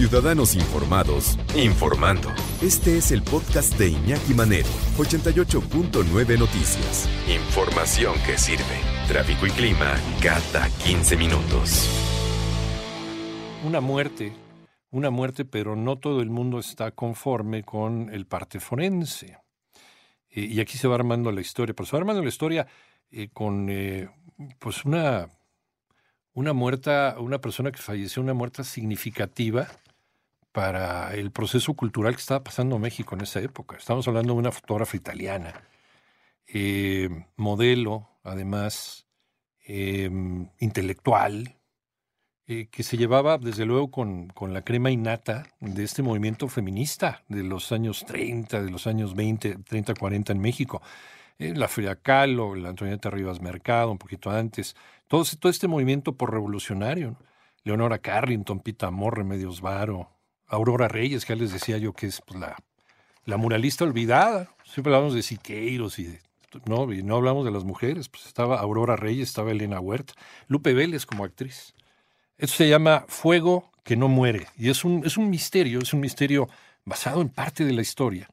Ciudadanos informados, informando. Este es el podcast de Iñaki Manero, 88.9 Noticias. Información que sirve. Tráfico y clima cada 15 minutos. Una muerte una muerte, pero no todo el mundo está conforme con el parte forense. Eh, y aquí se va armando la historia, pero se va armando la historia eh, con eh, pues una, una muerta, una persona que falleció, una muerta significativa para el proceso cultural que estaba pasando en México en esa época. Estamos hablando de una fotógrafa italiana, modelo, además, intelectual, eh, que se llevaba desde luego con, con, la crema innata de este movimiento feminista de los años 30, de los años 20, 30, 40 en México. Eh, la Frida Kahlo, la Antonieta Rivas Mercado, un poquito antes, todo, este movimiento por revolucionario. Leonora Carrington, Pita Amor, Remedios Varo, Aurora Reyes, que ya les decía yo que es pues, la, muralista olvidada. Siempre hablamos de Siqueiros y no, y no hablamos de las mujeres, pues estaba Aurora Reyes, estaba Elena Huerta, Lupe Vélez como actriz. Esto se llama Fuego que no muere y es un, es un misterio, es un misterio basado en parte de la historia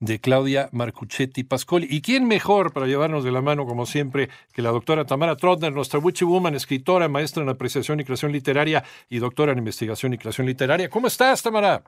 de Claudia Marcuchetti Pascoli. ¿Y quién mejor para llevarnos de la mano, como siempre, que la doctora Tamara Trotner, nuestra Witchy Woman, escritora, maestra en apreciación y creación literaria y doctora en investigación y creación literaria? ¿Cómo estás, Tamara?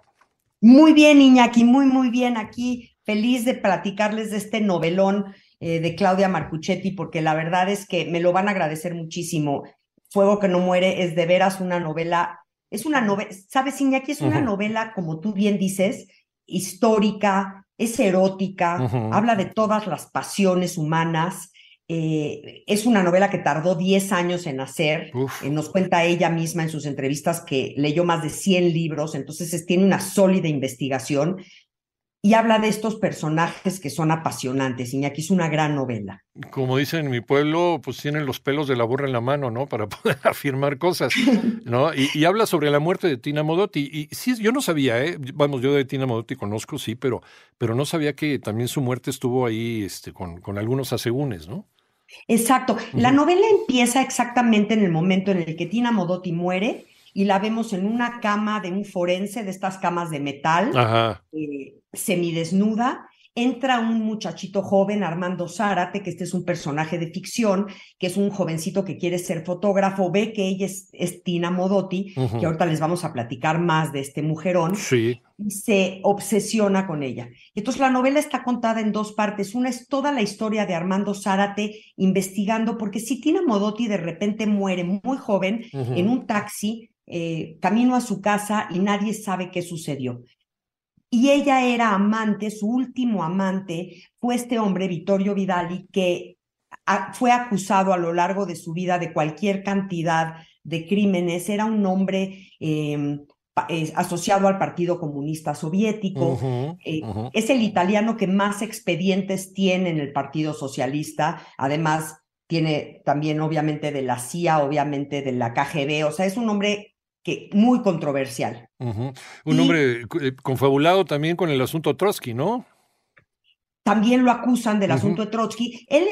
Muy bien, Iñaki, muy, muy bien. Aquí feliz de platicarles de este novelón eh, de Claudia Marcuchetti, porque la verdad es que me lo van a agradecer muchísimo. Fuego que no muere es de veras una novela, es una novela, ¿sabes, Iñaki? Es una novela, como tú bien dices, histórica, es erótica, habla de todas las pasiones humanas. Eh, es una novela que tardó 10 años en hacer. Eh, nos cuenta ella misma en sus entrevistas que leyó más de 100 libros, entonces tiene una sólida investigación y habla de estos personajes que son apasionantes. Iñaki es una gran novela. Como dicen en mi pueblo, pues tienen los pelos de la burra en la mano, ¿no? Para poder afirmar cosas, ¿no? Y, habla sobre la muerte de Tina Modotti. Y sí, yo no sabía, ¿eh? Vamos, yo de Tina Modotti conozco, sí, pero, pero no sabía que también su muerte estuvo ahí este, con, con algunos asegúnes, ¿no? Exacto. La novela empieza exactamente en el momento en el que Tina Modotti muere y la vemos en una cama de un forense, de estas camas de metal, eh, semidesnuda. Entra un muchachito joven, Armando Zárate, que este es un personaje de ficción, que es un jovencito que quiere ser fotógrafo, ve que ella es, Tina Modotti, que ahorita les vamos a platicar más de este mujerón, sí. y se obsesiona con ella. Entonces la novela está contada en dos partes. Una es toda la historia de Armando Zárate investigando, porque si Tina Modotti de repente muere muy joven en un taxi, eh, camino a su casa y nadie sabe qué sucedió. Y ella era amante, su último amante fue este hombre, Vittorio Vidali, que fue acusado a lo largo de su vida de cualquier cantidad de crímenes. Era un hombre em, eh, asociado al Partido Comunista Soviético. Eh, es el italiano que más expedientes tiene en el Partido Socialista. Además, tiene también obviamente de la CIA, obviamente de la KGB. O sea, es un hombre que muy controversial. Un hombre eh, confabulado también con el asunto Trotsky, ¿no? También lo acusan del asunto de Trotsky. Él,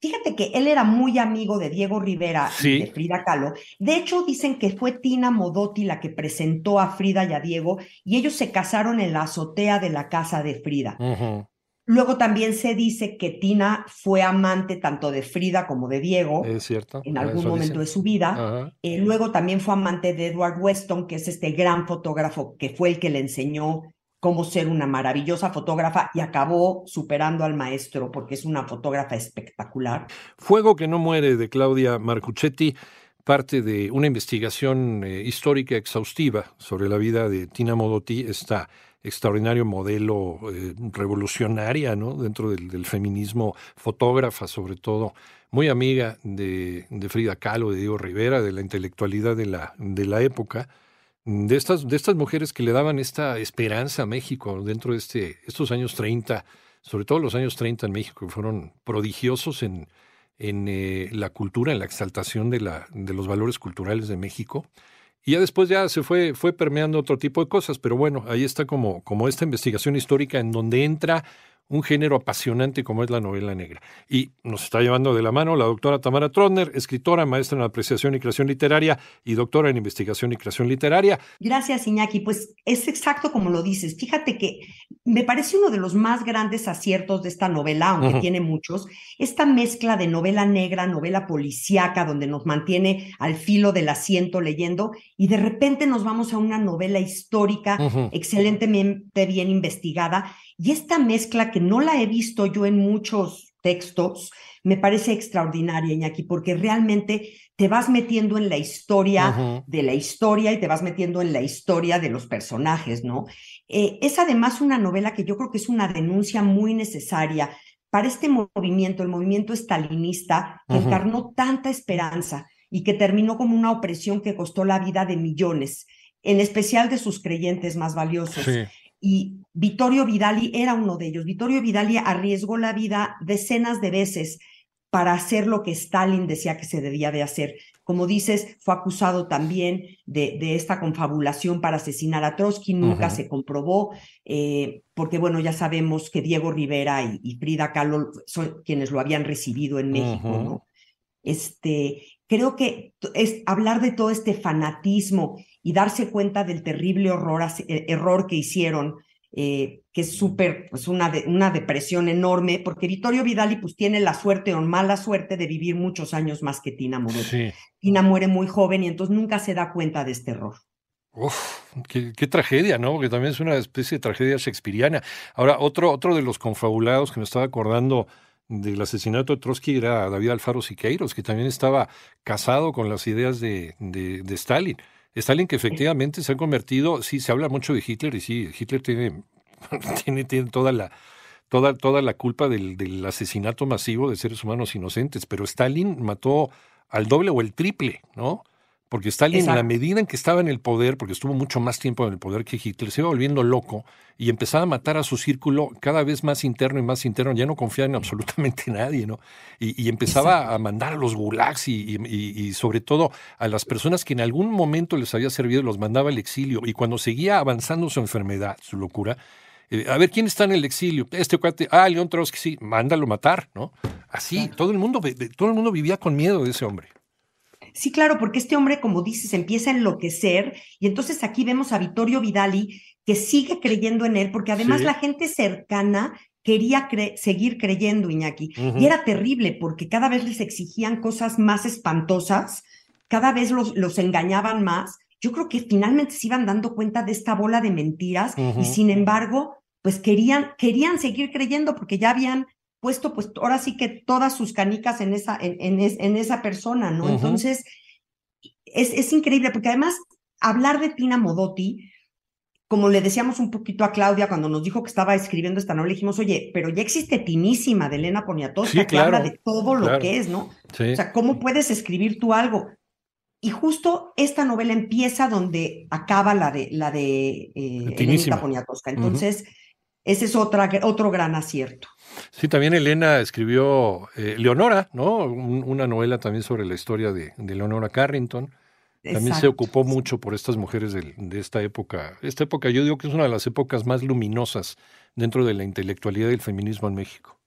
fíjate que él era muy amigo de Diego Rivera y de Frida Kahlo. De hecho, dicen que fue Tina Modotti la que presentó a Frida y a Diego y ellos se casaron en la azotea de la casa de Frida. Luego también se dice que Tina fue amante tanto de Frida como de Diego. Es cierto. En algún momento de su vida. Eh, luego también fue amante de Edward Weston, que es este gran fotógrafo que fue el que le enseñó cómo ser una maravillosa fotógrafa y acabó superando al maestro porque es una fotógrafa espectacular. Fuego que no muere de Claudia Marcuchetti, parte de una investigación eh, histórica exhaustiva sobre la vida de Tina Modotti, está extraordinario modelo eh, revolucionaria. Dentro del, feminismo, fotógrafa sobre todo, muy amiga de, de, Frida Kahlo, de Diego Rivera, de la intelectualidad de la, de la época, de estas, de estas mujeres que le daban esta esperanza a México dentro de este, estos años 30, sobre todo los años 30 en México, que fueron prodigiosos en, en eh, la cultura, en la exaltación de, la, de los valores culturales de México. Y ya después ya se fue, fue permeando otro tipo de cosas, pero bueno, ahí está como, como esta investigación histórica en donde entra un género apasionante como es la novela negra. Y nos está llevando de la mano la doctora Tamara Trotner, escritora, maestra en apreciación y creación literaria y doctora en investigación y creación literaria. Gracias, Iñaki. Pues es exacto como lo dices. Fíjate que me parece uno de los más grandes aciertos de esta novela, aunque tiene muchos, esta mezcla de novela negra, novela policíaca, donde nos mantiene al filo del asiento leyendo, y de repente nos vamos a una novela histórica excelentemente bien investigada y esta mezcla que no la he visto yo en muchos textos, me parece extraordinaria, Iñaki, porque realmente te vas metiendo en la historia de la historia y te vas metiendo en la historia de los personajes, ¿no? Eh, es además una novela que yo creo que es una denuncia muy necesaria para este movimiento, el movimiento estalinista, que encarnó tanta esperanza y que terminó como una opresión que costó la vida de millones, en especial de sus creyentes más valiosos. Y Vittorio Vidali era uno de ellos. Vittorio Vidali arriesgó la vida decenas de veces para hacer lo que Stalin decía que se debía de hacer. Como dices, fue acusado también de, de esta confabulación para asesinar a Trotsky, nunca se comprobó, eh, porque bueno, ya sabemos que Diego Rivera y, Frida Kahlo son quienes lo habían recibido en México, ¿no? Este, creo que es hablar de todo este fanatismo y darse cuenta del terrible horror, error que hicieron, eh, que es súper, pues una, una depresión enorme, porque Vittorio Vidali pues tiene la suerte o mala suerte de vivir muchos años más que Tina Moretti. Tina muere muy joven y entonces nunca se da cuenta de este error. Uf, qué, tragedia, ¿no? Que también es una especie de tragedia shakespeariana. Ahora, otro, otro de los confabulados que me estaba acordando del asesinato de Trotsky era David Alfaro Siqueiros, que también estaba casado con las ideas de, de, de Stalin. Stalin que efectivamente se ha convertido, sí, se habla mucho de Hitler y sí, Hitler tiene, tiene, tiene toda la toda, toda la culpa del, del, asesinato masivo de seres humanos inocentes, pero Stalin mató al doble o el triple, ¿no? Porque Stalin, en la medida en que estaba en el poder, porque estuvo mucho más tiempo en el poder que Hitler, se iba volviendo loco y empezaba a matar a su círculo cada vez más interno y más interno. Ya no confiaba en absolutamente nadie, ¿no? Y, empezaba a mandar a los gulags y, sobre todo a las personas que en algún momento les había servido, los mandaba al exilio. Y cuando seguía avanzando su enfermedad, su locura, eh, a ver, ¿quién está en el exilio? Este cuate, ah, León Trotsky, sí, mándalo matar, ¿no? Así, todo el mundo, todo el mundo vivía con miedo de ese hombre. Sí, claro, porque este hombre, como dices, empieza a enloquecer y entonces aquí vemos a Vittorio Vidali que sigue creyendo en él, porque además la gente cercana quería seguir creyendo, Iñaki. Y era terrible porque cada vez les exigían cosas más espantosas, cada vez los, los engañaban más. Yo creo que finalmente se iban dando cuenta de esta bola de mentiras y sin embargo, pues querían, querían seguir creyendo porque ya habían puesto pues ahora sí que todas sus canicas en esa, en, en, esa persona, ¿no? Entonces, es, es, increíble porque además hablar de Tina Modotti, como le decíamos un poquito a Claudia cuando nos dijo que estaba escribiendo esta novela, dijimos, oye, pero ya existe Tinísima de Elena Poniatowska que habla de todo lo que es, ¿no? O sea, ¿cómo puedes escribir tú algo? Y justo esta novela empieza donde acaba la de la de eh, Elena Poniatowska. Entonces, ese es otra, otro gran acierto. Sí, también Elena escribió eh, Leonora, ¿no? una novela también sobre la historia de, Leonora Carrington. También se ocupó mucho por estas mujeres de, esta época. Esta época yo digo que es una de las épocas más luminosas dentro de la intelectualidad del feminismo en México.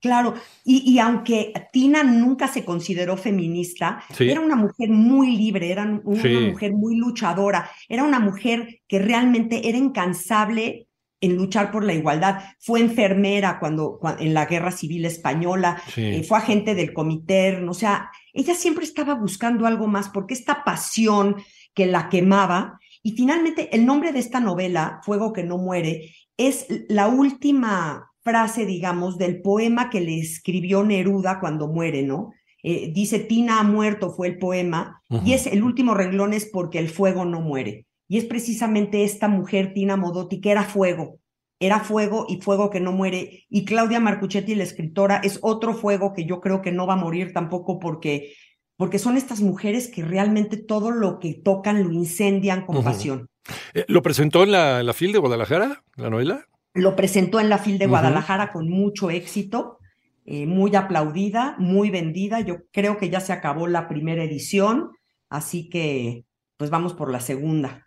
Claro, y, aunque Tina nunca se consideró feminista, era una mujer muy libre, era una mujer muy luchadora, era una mujer que realmente era incansable en luchar por la igualdad. Fue enfermera cuando, en la Guerra Civil Española, eh, fue agente del comité, o sea, ella siempre estaba buscando algo más porque esta pasión que la quemaba y finalmente el nombre de esta novela, Fuego que no muere, es la última frase, digamos, del poema que le escribió Neruda cuando muere, ¿no? Eh, dice, Tina ha muerto, fue el poema, y es el último renglón es porque el fuego no muere. Y es precisamente esta mujer, Tina Modotti, que era fuego, era fuego y fuego que no muere. Y Claudia Marcuchetti, la escritora, es otro fuego que yo creo que no va a morir tampoco porque, porque son estas mujeres que realmente todo lo que tocan lo incendian con pasión. Eh, ¿Lo presentó en la, la FIL de Guadalajara, la novela? Lo presentó en la FIL de Guadalajara con mucho éxito, eh, muy aplaudida, muy vendida. Yo creo que ya se acabó la primera edición, así que pues vamos por la segunda.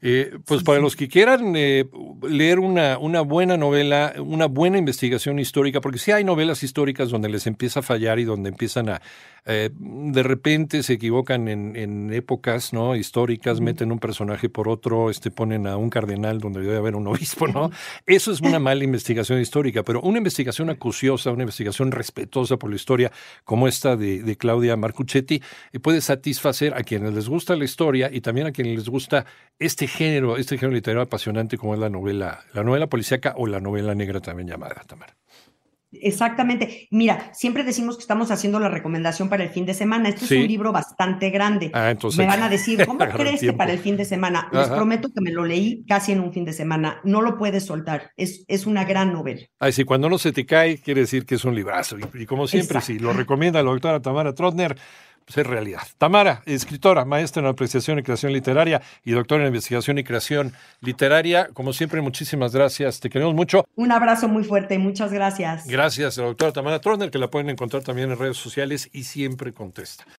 Eh, pues para los que quieran eh, leer una, una, buena novela, una buena investigación histórica, porque sí hay novelas históricas donde les empieza a fallar y donde empiezan a, eh, de repente se equivocan en, en épocas ¿no? históricas, meten un personaje por otro, este, ponen a un cardenal donde debe haber un obispo, ¿no? Eso es una mala investigación histórica, pero una investigación acuciosa, una investigación respetuosa por la historia, como esta de, de Claudia Marcuchetti, puede satisfacer a quienes les gusta la historia y también a quienes les gusta este género, este género literario apasionante como es la novela, la novela policíaca o la novela negra también llamada, Tamara. Exactamente. Mira, siempre decimos que estamos haciendo la recomendación para el fin de semana. Este es un libro bastante grande. Ah, entonces me van a decir, ¿cómo crees que para el fin de semana? Les prometo que me lo leí casi en un fin de semana. No lo puedes soltar. Es, es una gran novela. Ay, sí, cuando no se te cae, quiere decir que es un librazo. Y, como siempre, si lo recomienda la doctora Tamara Trotner, pues es realidad. Tamara, escritora, maestra en apreciación y creación literaria y doctora en investigación y creación literaria. Como siempre, muchísimas gracias. Te queremos mucho. Un abrazo muy fuerte. Muchas gracias. Gracias a la doctora Tamara Trotner, que la pueden encontrar también en redes sociales y siempre contesta.